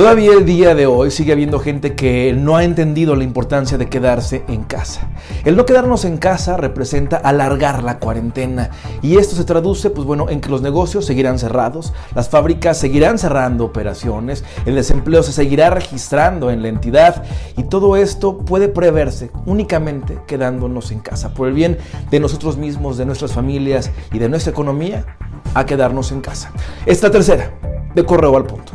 Todavía el día de hoy sigue habiendo gente que no ha entendido la importancia de quedarse en casa. El no quedarnos en casa representa alargar la cuarentena y esto se traduce, pues bueno, en que los negocios seguirán cerrados, las fábricas seguirán cerrando operaciones, el desempleo se seguirá registrando en la entidad y todo esto puede preverse únicamente quedándonos en casa por el bien de nosotros mismos, de nuestras familias y de nuestra economía a quedarnos en casa. Esta tercera, de correo al punto.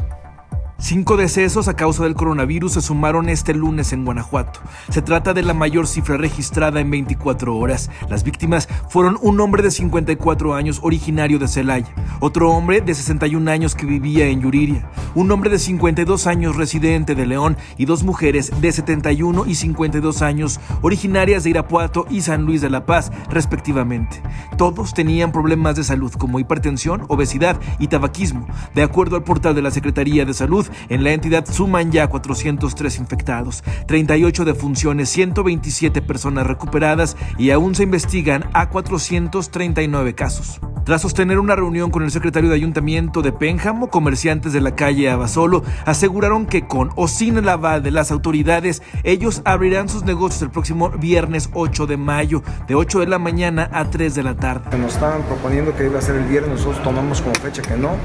Cinco decesos a causa del coronavirus se sumaron este lunes en Guanajuato. Se trata de la mayor cifra registrada en 24 horas. Las víctimas fueron un hombre de 54 años originario de Celaya, otro hombre de 61 años que vivía en Yuriria, un hombre de 52 años residente de León y dos mujeres de 71 y 52 años originarias de Irapuato y San Luis de la Paz, respectivamente. Todos tenían problemas de salud como hipertensión, obesidad y tabaquismo, de acuerdo al portal de la Secretaría de Salud en la entidad suman ya 403 infectados, 38 defunciones, 127 personas recuperadas y aún se investigan a 439 casos. Tras sostener una reunión con el secretario de Ayuntamiento de Pénjamo, comerciantes de la calle Abasolo aseguraron que con o sin el aval de las autoridades, ellos abrirán sus negocios el próximo viernes 8 de mayo, de 8 de la mañana a 3 de la tarde. Nos estaban proponiendo que iba a ser el viernes, nosotros tomamos como fecha que no,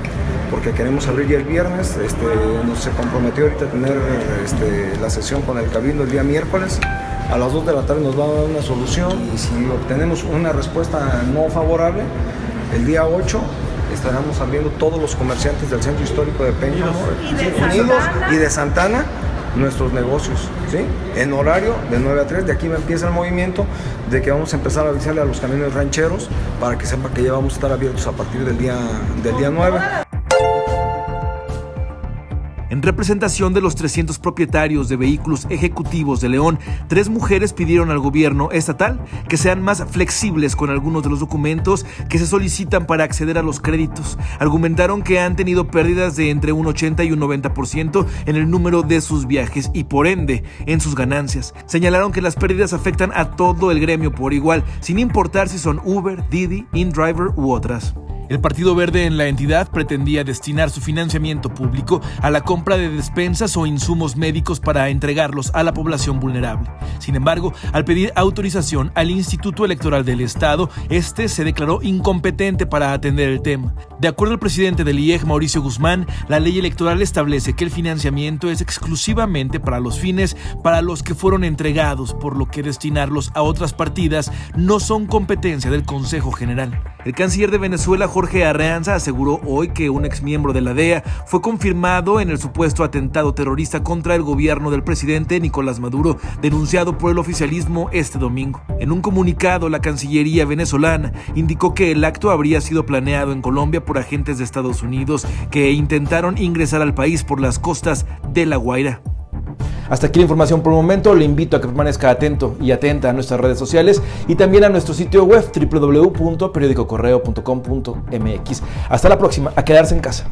porque queremos abrir ya el viernes. Este, nos se comprometió ahorita a tener este, la sesión con el Cabildo el día miércoles. A las 2 de la tarde nos va a dar una solución y si obtenemos una respuesta no favorable, el día 8 estaremos abriendo todos los comerciantes del centro histórico de Pénjamo, Unidos y de Santana, nuestros negocios, ¿sí? En horario de 9 a 3, de aquí empieza el movimiento de que vamos a empezar a avisarle a los camiones rancheros para que sepa que ya vamos a estar abiertos a partir del día, del día 9. En representación de los 300 propietarios de vehículos ejecutivos de León, tres mujeres pidieron al gobierno estatal que sean más flexibles con algunos de los documentos que se solicitan para acceder a los créditos. Argumentaron que han tenido pérdidas de entre un 80 y un 90% en el número de sus viajes y por ende en sus ganancias. Señalaron que las pérdidas afectan a todo el gremio por igual, sin importar si son Uber, Didi, InDriver u otras. El Partido Verde en la entidad pretendía destinar su financiamiento público a la compra de despensas o insumos médicos para entregarlos a la población vulnerable. Sin embargo, al pedir autorización al Instituto Electoral del Estado, este se declaró incompetente para atender el tema. De acuerdo al presidente del IEG, Mauricio Guzmán, la ley electoral establece que el financiamiento es exclusivamente para los fines para los que fueron entregados, por lo que destinarlos a otras partidas no son competencia del Consejo General. El canciller de Venezuela, Jorge Arreanza, aseguró hoy que un exmiembro de la DEA fue confirmado en el supuesto atentado terrorista contra el gobierno del presidente Nicolás Maduro, denunciado por el oficialismo este domingo. En un comunicado, la Cancillería venezolana indicó que el acto habría sido planeado en Colombia por agentes de Estados Unidos que intentaron ingresar al país por las costas de La Guaira. Hasta aquí la información por el momento. Le invito a que permanezca atento y atenta a nuestras redes sociales y también a nuestro sitio web www.periodicocorreo.com.mx. Hasta la próxima. A quedarse en casa.